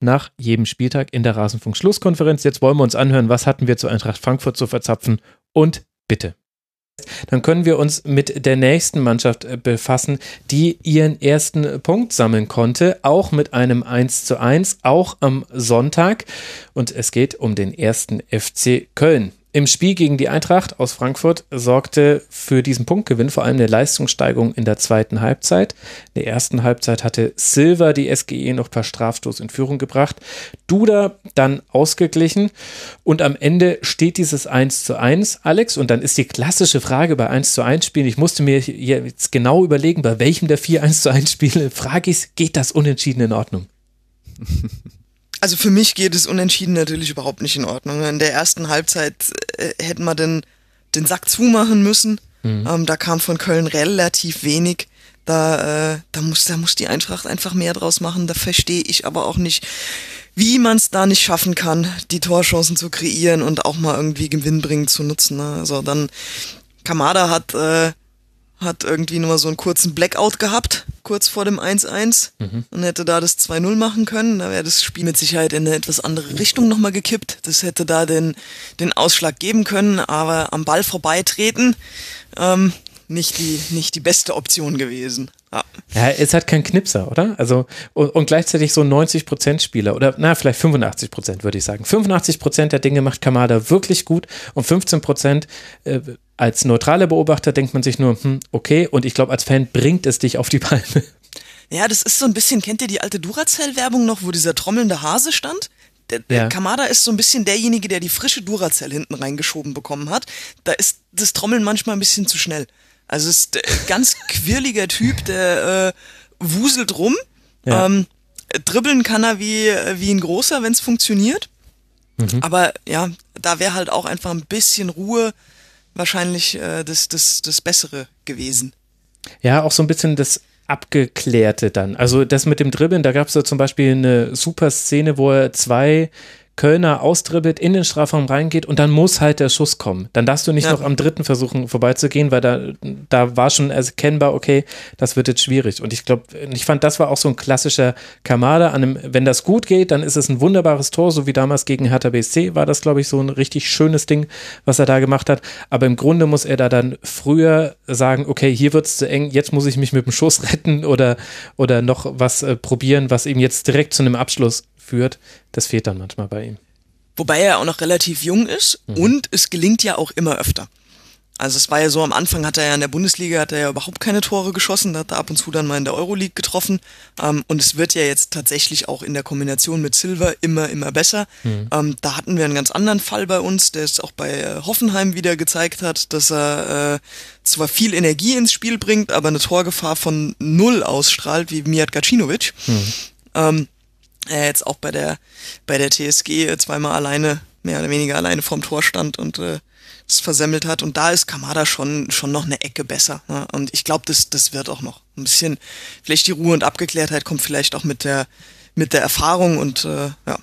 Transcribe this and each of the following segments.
nach jedem Spieltag in der Rasenfunk-Schlusskonferenz. Jetzt wollen wir uns anhören, was hatten wir zu Eintracht Frankfurt zu verzapfen und bitte. Dann können wir uns mit der nächsten Mannschaft äh, befassen, die ihren ersten Punkt sammeln konnte, auch mit einem 1 zu 1, auch am Sonntag. Und es geht um den ersten FC Köln. Im Spiel gegen die Eintracht aus Frankfurt sorgte für diesen Punktgewinn vor allem eine Leistungssteigerung in der zweiten Halbzeit. In der ersten Halbzeit hatte Silva die SGE noch per Strafstoß in Führung gebracht, Duda dann ausgeglichen und am Ende steht dieses 1 zu 1, Alex, und dann ist die klassische Frage bei 1 zu 1 Spielen, ich musste mir jetzt genau überlegen, bei welchem der vier 1 zu 1 Spiele frage ich, geht das unentschieden in Ordnung? Also für mich geht es unentschieden natürlich überhaupt nicht in Ordnung. In der ersten Halbzeit äh, hätten wir den, den Sack zumachen müssen. Mhm. Ähm, da kam von Köln relativ wenig. Da, äh, da, muss, da muss die Eintracht einfach mehr draus machen. Da verstehe ich aber auch nicht, wie man es da nicht schaffen kann, die Torchancen zu kreieren und auch mal irgendwie gewinnbringend zu nutzen. Ne? Also dann Kamada hat äh, hat irgendwie nur so einen kurzen Blackout gehabt, kurz vor dem 1-1 mhm. und hätte da das 2-0 machen können. Da wäre das Spiel mit Sicherheit in eine etwas andere Richtung nochmal gekippt. Das hätte da den, den Ausschlag geben können, aber am Ball vorbeitreten, ähm, nicht die, nicht die beste Option gewesen. Ja. ja, ist halt kein Knipser, oder? Also, und, und gleichzeitig so ein 90%-Spieler oder, na, vielleicht 85% würde ich sagen. 85% der Dinge macht Kamada wirklich gut und 15% äh, als neutraler Beobachter denkt man sich nur, hm, okay, und ich glaube, als Fan bringt es dich auf die Palme. Ja, das ist so ein bisschen, kennt ihr die alte Duracell-Werbung noch, wo dieser trommelnde Hase stand? Der, der ja. Kamada ist so ein bisschen derjenige, der die frische Duracell hinten reingeschoben bekommen hat. Da ist das Trommeln manchmal ein bisschen zu schnell. Also ist ein ganz quirliger Typ, der äh, wuselt rum. Ja. Ähm, dribbeln kann er wie, wie ein großer, wenn es funktioniert. Mhm. Aber ja, da wäre halt auch einfach ein bisschen Ruhe wahrscheinlich äh, das, das, das Bessere gewesen. Ja, auch so ein bisschen das Abgeklärte dann. Also das mit dem Dribbeln, da gab es ja zum Beispiel eine super Szene, wo er zwei Kölner austribbelt, in den Strafraum reingeht und dann muss halt der Schuss kommen. Dann darfst du nicht ja. noch am dritten versuchen vorbeizugehen, weil da, da war schon erkennbar, okay, das wird jetzt schwierig. Und ich glaube, ich fand, das war auch so ein klassischer Kamada. An einem, wenn das gut geht, dann ist es ein wunderbares Tor, so wie damals gegen Hertha BSC war das, glaube ich, so ein richtig schönes Ding, was er da gemacht hat. Aber im Grunde muss er da dann früher sagen, okay, hier wird es zu eng, jetzt muss ich mich mit dem Schuss retten oder, oder noch was äh, probieren, was ihm jetzt direkt zu einem Abschluss führt, das fehlt dann manchmal bei ihm. Wobei er auch noch relativ jung ist mhm. und es gelingt ja auch immer öfter. Also es war ja so, am Anfang hat er ja in der Bundesliga hat er ja überhaupt keine Tore geschossen, hat er ab und zu dann mal in der Euroleague getroffen. Ähm, und es wird ja jetzt tatsächlich auch in der Kombination mit Silver immer, immer besser. Mhm. Ähm, da hatten wir einen ganz anderen Fall bei uns, der es auch bei äh, Hoffenheim wieder gezeigt hat, dass er äh, zwar viel Energie ins Spiel bringt, aber eine Torgefahr von null ausstrahlt, wie Mijat Gacinovic. Mhm. Ähm, er jetzt auch bei der bei der TSG zweimal alleine, mehr oder weniger alleine vorm Tor stand und äh, es versemmelt hat. Und da ist Kamada schon schon noch eine Ecke besser. Ne? Und ich glaube, das das wird auch noch ein bisschen. Vielleicht die Ruhe und Abgeklärtheit kommt vielleicht auch mit der mit der Erfahrung und äh, ja.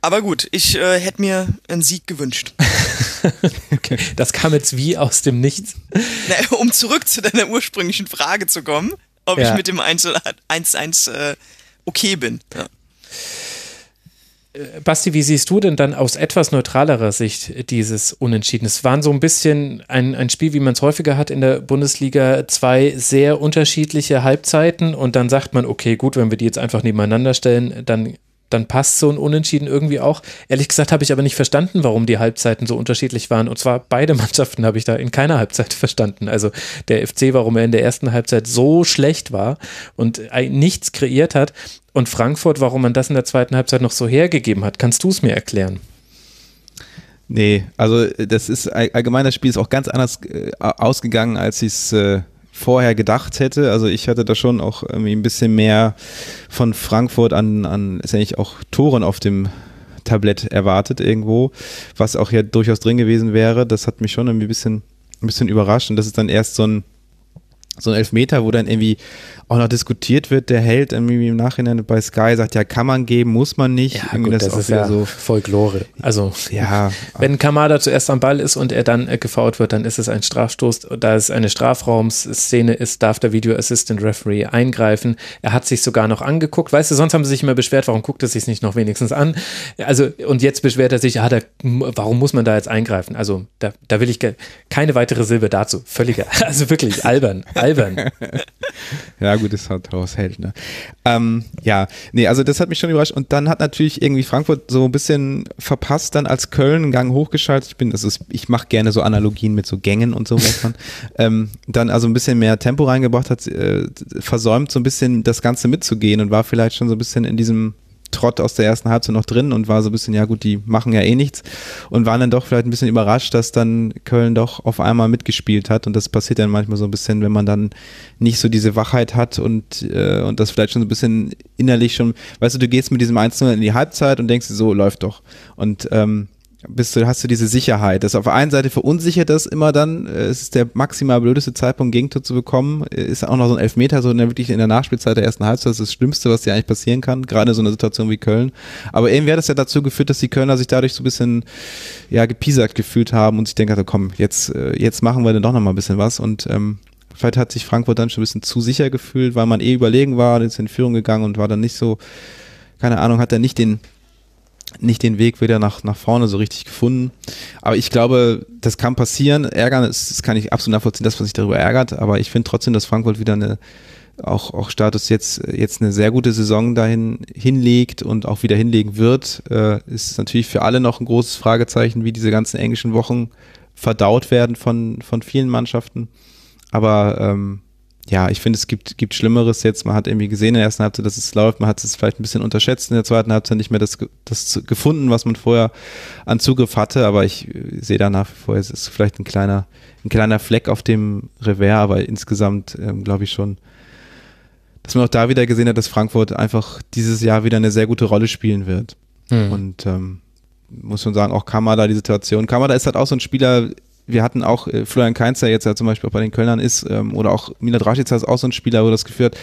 Aber gut, ich äh, hätte mir einen Sieg gewünscht. okay. Das kam jetzt wie aus dem Nichts. Na, um zurück zu deiner ursprünglichen Frage zu kommen, ob ja. ich mit dem 1-1 äh, okay bin. Ja. Äh, Basti, wie siehst du denn dann aus etwas neutralerer Sicht dieses Unentschieden? Es waren so ein bisschen ein, ein Spiel, wie man es häufiger hat in der Bundesliga, zwei sehr unterschiedliche Halbzeiten und dann sagt man, okay, gut, wenn wir die jetzt einfach nebeneinander stellen, dann dann passt so ein Unentschieden irgendwie auch. Ehrlich gesagt habe ich aber nicht verstanden, warum die Halbzeiten so unterschiedlich waren. Und zwar beide Mannschaften habe ich da in keiner Halbzeit verstanden. Also der FC, warum er in der ersten Halbzeit so schlecht war und nichts kreiert hat. Und Frankfurt, warum man das in der zweiten Halbzeit noch so hergegeben hat. Kannst du es mir erklären? Nee, also das ist allgemein das Spiel ist auch ganz anders äh, ausgegangen, als ich es äh, vorher gedacht hätte. Also ich hatte da schon auch irgendwie ein bisschen mehr von Frankfurt an, an letztendlich auch Toren auf dem Tablett erwartet irgendwo, was auch ja durchaus drin gewesen wäre. Das hat mich schon irgendwie ein bisschen, ein bisschen überrascht und das ist dann erst so ein so ein Elfmeter, wo dann irgendwie auch noch diskutiert wird, der Held irgendwie im Nachhinein bei Sky sagt, ja, kann man geben, muss man nicht. Ja, gut, das, das ist ja so Folklore. Also, ja. wenn Kamada zuerst am Ball ist und er dann äh, gefault wird, dann ist es ein Strafstoß. Da es eine Strafraumszene ist, darf der Video Assistant Referee eingreifen. Er hat sich sogar noch angeguckt. Weißt du, sonst haben sie sich immer beschwert, warum guckt er sich nicht noch wenigstens an? Also, und jetzt beschwert er sich, ah, da, warum muss man da jetzt eingreifen? Also, da, da will ich keine weitere Silbe dazu. Völliger, also wirklich albern, albern. ja, gut, das hat raushält. Ne? Ähm, ja, nee, also das hat mich schon überrascht. Und dann hat natürlich irgendwie Frankfurt so ein bisschen verpasst, dann als Köln einen Gang hochgeschaltet. Ich bin, das ist, ich mache gerne so Analogien mit so Gängen und so weiter. ähm, dann also ein bisschen mehr Tempo reingebracht hat, äh, versäumt so ein bisschen das Ganze mitzugehen und war vielleicht schon so ein bisschen in diesem Trott aus der ersten Halbzeit noch drin und war so ein bisschen, ja gut, die machen ja eh nichts und waren dann doch vielleicht ein bisschen überrascht, dass dann Köln doch auf einmal mitgespielt hat und das passiert dann manchmal so ein bisschen, wenn man dann nicht so diese Wachheit hat und, äh, und das vielleicht schon so ein bisschen innerlich schon, weißt du, du gehst mit diesem 1 in die Halbzeit und denkst, so läuft doch. Und ähm, bist du, hast du diese Sicherheit. Das auf der einen Seite verunsichert das immer dann, äh, es ist der maximal blödeste Zeitpunkt, Gegentor zu bekommen, äh, ist auch noch so ein Elfmeter, so der, wirklich in der Nachspielzeit der ersten Halbzeit, das ist das Schlimmste, was dir eigentlich passieren kann, gerade in so einer Situation wie Köln. Aber irgendwie hat das ja dazu geführt, dass die Kölner sich dadurch so ein bisschen, ja, gepiesackt gefühlt haben und sich denken, also komm, jetzt, äh, jetzt machen wir dann doch noch mal ein bisschen was und, ähm, Vielleicht hat sich Frankfurt dann schon ein bisschen zu sicher gefühlt, weil man eh überlegen war, ist in Führung gegangen und war dann nicht so, keine Ahnung, hat er nicht den, nicht den Weg wieder nach, nach vorne so richtig gefunden. Aber ich glaube, das kann passieren. Ärgern, das, das kann ich absolut nachvollziehen, das, was sich darüber ärgert. Aber ich finde trotzdem, dass Frankfurt wieder eine, auch, auch Status jetzt, jetzt eine sehr gute Saison dahin hinlegt und auch wieder hinlegen wird, äh, ist natürlich für alle noch ein großes Fragezeichen, wie diese ganzen englischen Wochen verdaut werden von, von vielen Mannschaften. Aber ähm, ja, ich finde, es gibt, gibt Schlimmeres jetzt. Man hat irgendwie gesehen in der ersten Halbzeit, dass es läuft. Man hat es vielleicht ein bisschen unterschätzt in der zweiten Halbzeit, nicht mehr das, das gefunden, was man vorher an Zugriff hatte. Aber ich äh, sehe da nach wie vor, es ist vielleicht ein kleiner, ein kleiner Fleck auf dem Revers, aber insgesamt ähm, glaube ich schon, dass man auch da wieder gesehen hat, dass Frankfurt einfach dieses Jahr wieder eine sehr gute Rolle spielen wird. Hm. Und ähm, muss schon sagen, auch Kamada die Situation. Kamada ist halt auch so ein Spieler, wir hatten auch äh, Florian Kainz, der jetzt ja zum Beispiel auch bei den Kölnern ist, ähm, oder auch Milad Rashica ist auch so ein Spieler, wo das geführt,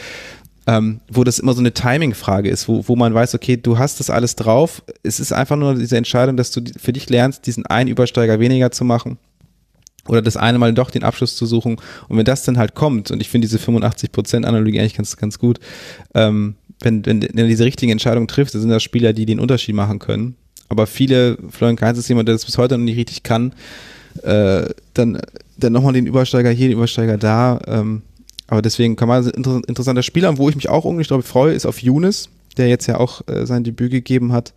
ähm, wo das immer so eine Timing-Frage ist, wo, wo man weiß, okay, du hast das alles drauf. Es ist einfach nur diese Entscheidung, dass du für dich lernst, diesen einen Übersteiger weniger zu machen oder das eine Mal doch den Abschluss zu suchen. Und wenn das dann halt kommt, und ich finde diese 85%-Analogie eigentlich ganz, ganz gut, ähm, wenn, wenn, wenn du diese richtigen Entscheidungen triffst, dann sind das Spieler, die den Unterschied machen können. Aber viele, Florian Kainz ist jemand, der das bis heute noch nicht richtig kann, äh, dann, dann nochmal den Übersteiger hier, den Übersteiger da. Ähm, aber deswegen kann man ein interessanter Spieler, und wo ich mich auch unglaublich drauf freue, ist auf Younes, der jetzt ja auch äh, sein Debüt gegeben hat,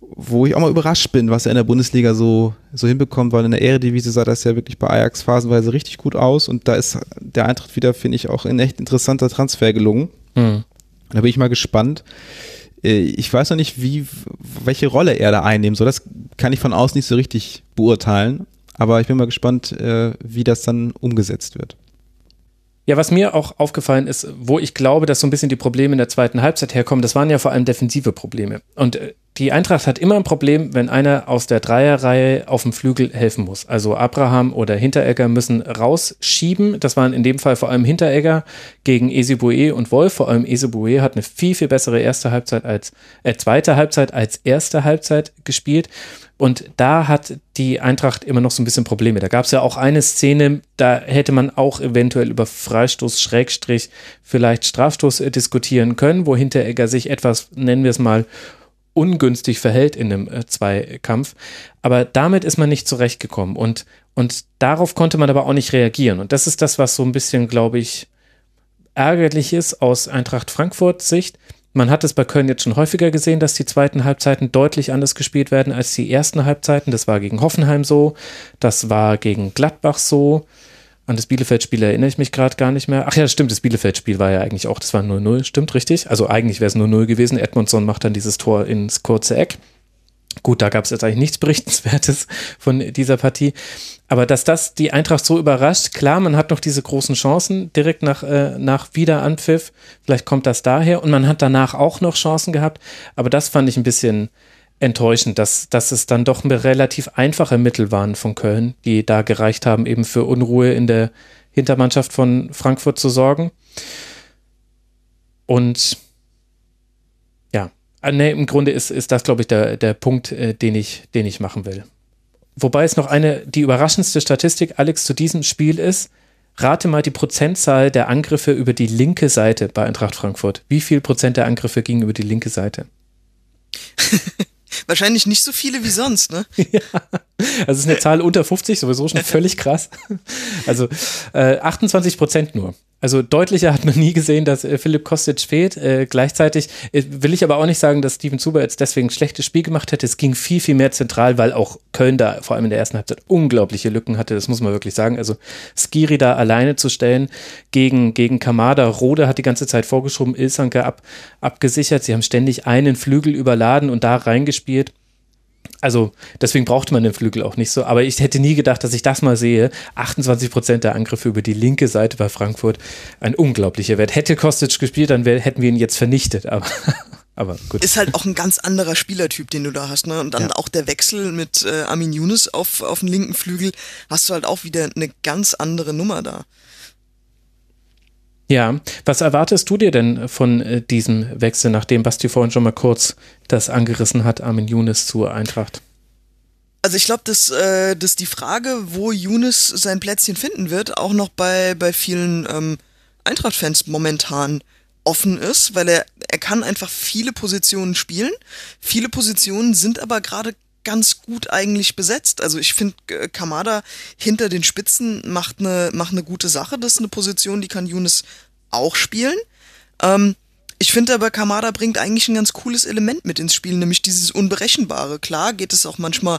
wo ich auch mal überrascht bin, was er in der Bundesliga so, so hinbekommt, weil in der Ehredivise sah das ja wirklich bei Ajax phasenweise richtig gut aus und da ist der Eintritt wieder, finde ich, auch ein echt interessanter Transfer gelungen. Mhm. Da bin ich mal gespannt. Äh, ich weiß noch nicht, wie, welche Rolle er da einnehmen soll. Das kann ich von außen nicht so richtig beurteilen. Aber ich bin mal gespannt, äh, wie das dann umgesetzt wird. Ja, was mir auch aufgefallen ist, wo ich glaube, dass so ein bisschen die Probleme in der zweiten Halbzeit herkommen, das waren ja vor allem defensive Probleme. Und äh, die Eintracht hat immer ein Problem, wenn einer aus der Dreierreihe auf dem Flügel helfen muss. Also Abraham oder Hinteregger müssen rausschieben. Das waren in dem Fall vor allem Hinteregger gegen Esibue und Wolf. Vor allem Esibue hat eine viel, viel bessere erste Halbzeit als, äh, zweite Halbzeit als erste Halbzeit gespielt. Und da hat die Eintracht immer noch so ein bisschen Probleme. Da gab es ja auch eine Szene, da hätte man auch eventuell über Freistoß, Schrägstrich, vielleicht Strafstoß äh, diskutieren können, wo Hinteregger sich etwas, nennen wir es mal, ungünstig verhält in einem äh, Zweikampf. Aber damit ist man nicht zurechtgekommen. Und, und darauf konnte man aber auch nicht reagieren. Und das ist das, was so ein bisschen, glaube ich, ärgerlich ist aus Eintracht Frankfurt Sicht, Man hat es bei Köln jetzt schon häufiger gesehen, dass die zweiten Halbzeiten deutlich anders gespielt werden als die ersten Halbzeiten. Das war gegen Hoffenheim so, das war gegen Gladbach so. An das Bielefeld-Spiel erinnere ich mich gerade gar nicht mehr. Ach ja, stimmt, das Bielefeld-Spiel war ja eigentlich auch, das war 0-0, stimmt, richtig? Also eigentlich wäre es 0-0 gewesen. Edmondson macht dann dieses Tor ins kurze Eck. Gut, da gab es jetzt eigentlich nichts Berichtenswertes von dieser Partie. Aber dass das die Eintracht so überrascht, klar, man hat noch diese großen Chancen direkt nach, äh, nach Wiederanpfiff. Vielleicht kommt das daher. Und man hat danach auch noch Chancen gehabt. Aber das fand ich ein bisschen enttäuschend, dass, dass es dann doch relativ einfache Mittel waren von Köln, die da gereicht haben, eben für Unruhe in der Hintermannschaft von Frankfurt zu sorgen. Und Ah, nee, im Grunde ist, ist das, glaube ich, der, der Punkt, äh, den, ich, den ich machen will. Wobei es noch eine, die überraschendste Statistik, Alex, zu diesem Spiel ist, rate mal die Prozentzahl der Angriffe über die linke Seite bei Eintracht Frankfurt. Wie viel Prozent der Angriffe gingen über die linke Seite? Wahrscheinlich nicht so viele wie sonst, ne? ja. Also es ist eine Zahl unter 50, sowieso schon völlig krass. Also äh, 28 Prozent nur. Also deutlicher hat man nie gesehen, dass äh, Philipp Kostic fehlt. Äh, gleichzeitig äh, will ich aber auch nicht sagen, dass Steven Zuber jetzt deswegen ein schlechtes Spiel gemacht hätte. Es ging viel, viel mehr zentral, weil auch Köln da vor allem in der ersten Halbzeit unglaubliche Lücken hatte. Das muss man wirklich sagen. Also Skiri da alleine zu stellen gegen, gegen Kamada. Rode hat die ganze Zeit vorgeschoben, Ilsanke ab, abgesichert. Sie haben ständig einen Flügel überladen und da reingespielt. Also deswegen brauchte man den Flügel auch nicht so. Aber ich hätte nie gedacht, dass ich das mal sehe. 28 Prozent der Angriffe über die linke Seite bei Frankfurt. Ein unglaublicher Wert. Hätte Kostic gespielt, dann wär, hätten wir ihn jetzt vernichtet. Aber, aber gut. Ist halt auch ein ganz anderer Spielertyp, den du da hast. Ne? Und dann ja. auch der Wechsel mit äh, Armin Younes auf, auf dem linken Flügel. Hast du halt auch wieder eine ganz andere Nummer da. Ja, was erwartest du dir denn von äh, diesem Wechsel, nachdem Basti vorhin schon mal kurz das angerissen hat, Armin Younes zur Eintracht? Also ich glaube, dass, äh, dass die Frage, wo Younes sein Plätzchen finden wird, auch noch bei, bei vielen ähm, Eintracht-Fans momentan offen ist, weil er, er kann einfach viele Positionen spielen. Viele Positionen sind aber gerade ganz gut eigentlich besetzt. Also ich finde, äh, Kamada hinter den Spitzen macht eine, macht eine gute Sache. Das ist eine Position, die kann Younes auch spielen. Ähm, ich finde aber, Kamada bringt eigentlich ein ganz cooles Element mit ins Spiel, nämlich dieses Unberechenbare. Klar geht es auch manchmal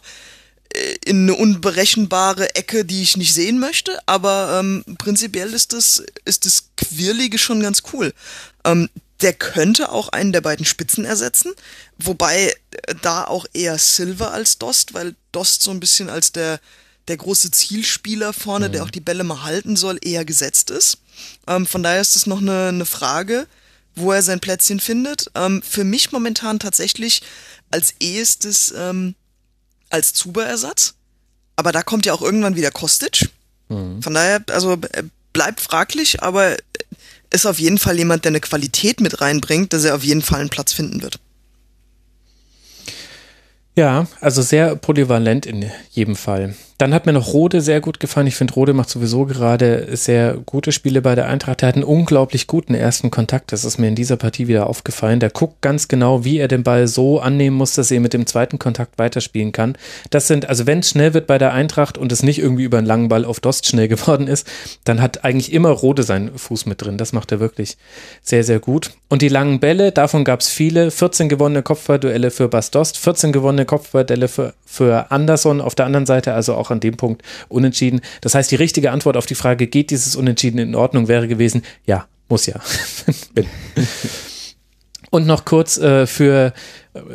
äh, in eine unberechenbare Ecke, die ich nicht sehen möchte, aber ähm, prinzipiell ist das, ist das Quirlige schon ganz cool. Ähm, der könnte auch einen der beiden Spitzen ersetzen, wobei äh, da auch eher Silver als Dost, weil Dost so ein bisschen als der, der große Zielspieler vorne, mhm. der auch die Bälle mal halten soll, eher gesetzt ist. Ähm, von daher ist es noch eine, eine Frage, wo er sein Plätzchen findet. Ähm, für mich momentan tatsächlich als ehestes ähm, als Zuberersatz. Aber da kommt ja auch irgendwann wieder Kostic. Mhm. Von daher, also äh, bleibt fraglich, aber ist auf jeden Fall jemand, der eine Qualität mit reinbringt, dass er auf jeden Fall einen Platz finden wird. Ja, also sehr polyvalent in jedem Fall. Dann hat mir noch Rode sehr gut gefallen. Ich finde, Rode macht sowieso gerade sehr gute Spiele bei der Eintracht. Er hat einen unglaublich guten ersten Kontakt. Das ist mir in dieser Partie wieder aufgefallen. Der guckt ganz genau, wie er den Ball so annehmen muss, dass er mit dem zweiten Kontakt weiterspielen kann. Das sind, also wenn es schnell wird bei der Eintracht und es nicht irgendwie über einen langen Ball auf Dost schnell geworden ist, dann hat eigentlich immer Rode seinen Fuß mit drin. Das macht er wirklich sehr, sehr gut. Und die langen Bälle, davon gab es viele. 14 gewonnene Kopfballduelle für Bas Dost, 14 gewonnene Kopfballduelle für, für Anderson auf der anderen Seite, also auch an dem Punkt unentschieden. Das heißt, die richtige Antwort auf die Frage, geht dieses Unentschieden in Ordnung, wäre gewesen, ja, muss ja. Und noch kurz äh, für,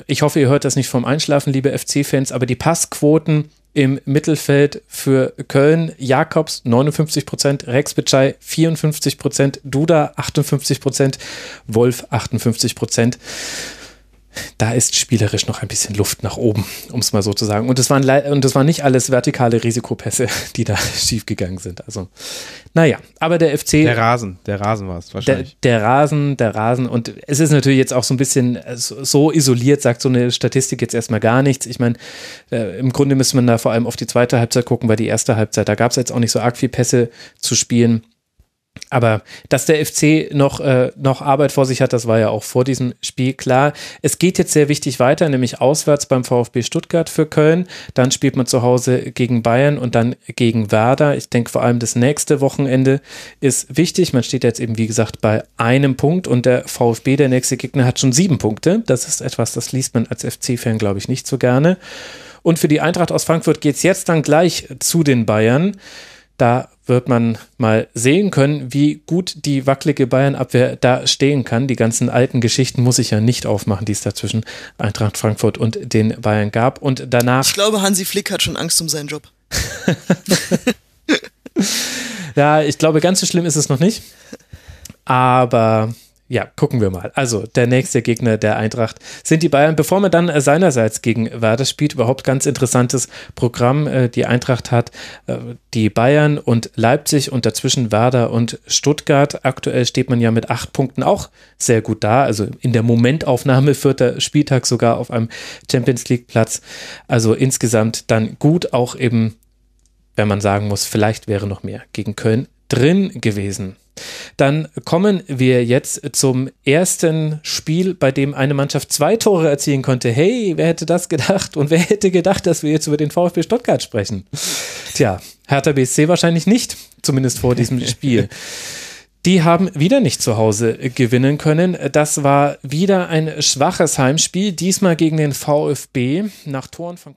ich hoffe, ihr hört das nicht vom Einschlafen, liebe FC-Fans, aber die Passquoten im Mittelfeld für Köln, Jakobs 59 Prozent, Rex Bitschei 54 Prozent, Duda 58 Prozent, Wolf 58 Prozent da ist spielerisch noch ein bisschen Luft nach oben, um es mal so zu sagen. Und das waren und das waren nicht alles vertikale Risikopässe, die da schiefgegangen sind. Also, naja, aber der FC. Der Rasen, der Rasen war es wahrscheinlich. Der, der, Rasen, der Rasen. Und es ist natürlich jetzt auch so ein bisschen so isoliert, sagt so eine Statistik jetzt erstmal gar nichts. Ich meine, äh, im Grunde müsste man da vor allem auf die zweite Halbzeit gucken, weil die erste Halbzeit, da gab es jetzt auch nicht so arg viel Pässe zu spielen. Aber dass der FC noch, äh, noch Arbeit vor sich hat, das war ja auch vor diesem Spiel klar. Es geht jetzt sehr wichtig weiter, nämlich auswärts beim VfB Stuttgart für Köln. Dann spielt man zu Hause gegen Bayern und dann gegen Werder. Ich denke vor allem das nächste Wochenende ist wichtig. Man steht jetzt eben, wie gesagt, bei einem Punkt und der VfB, der nächste Gegner, hat schon sieben Punkte. Das ist etwas, das liest man als FC-Fan, glaube ich, nicht so gerne. Und für die Eintracht aus Frankfurt geht es jetzt dann gleich zu den Bayern. Da wird man mal sehen können, wie gut die wackelige Bayern-Abwehr da stehen kann. Die ganzen alten Geschichten muss ich ja nicht aufmachen, die es da zwischen Eintracht Frankfurt und den Bayern gab. Und danach. Ich glaube, Hansi Flick hat schon Angst um seinen Job. ja, ich glaube, ganz so schlimm ist es noch nicht. Aber ja, gucken wir mal. Also, der nächste Gegner der Eintracht sind die Bayern. Bevor man dann seinerseits gegen Werder spielt, überhaupt ganz interessantes Programm. Äh, die Eintracht hat äh, die Bayern und Leipzig und dazwischen Werder und Stuttgart. Aktuell steht man ja mit acht Punkten auch sehr gut da. Also in der Momentaufnahme vierter Spieltag sogar auf einem Champions League Platz. Also insgesamt dann gut, auch eben, wenn man sagen muss, vielleicht wäre noch mehr gegen Köln drin gewesen. Dann kommen wir jetzt zum ersten Spiel, bei dem eine Mannschaft zwei Tore erzielen konnte. Hey, wer hätte das gedacht? Und wer hätte gedacht, dass wir jetzt über den VfB Stuttgart sprechen? Tja, Hertha BSC wahrscheinlich nicht, zumindest vor diesem Spiel. Die haben wieder nicht zu Hause gewinnen können. Das war wieder ein schwaches Heimspiel, diesmal gegen den VfB nach Toren von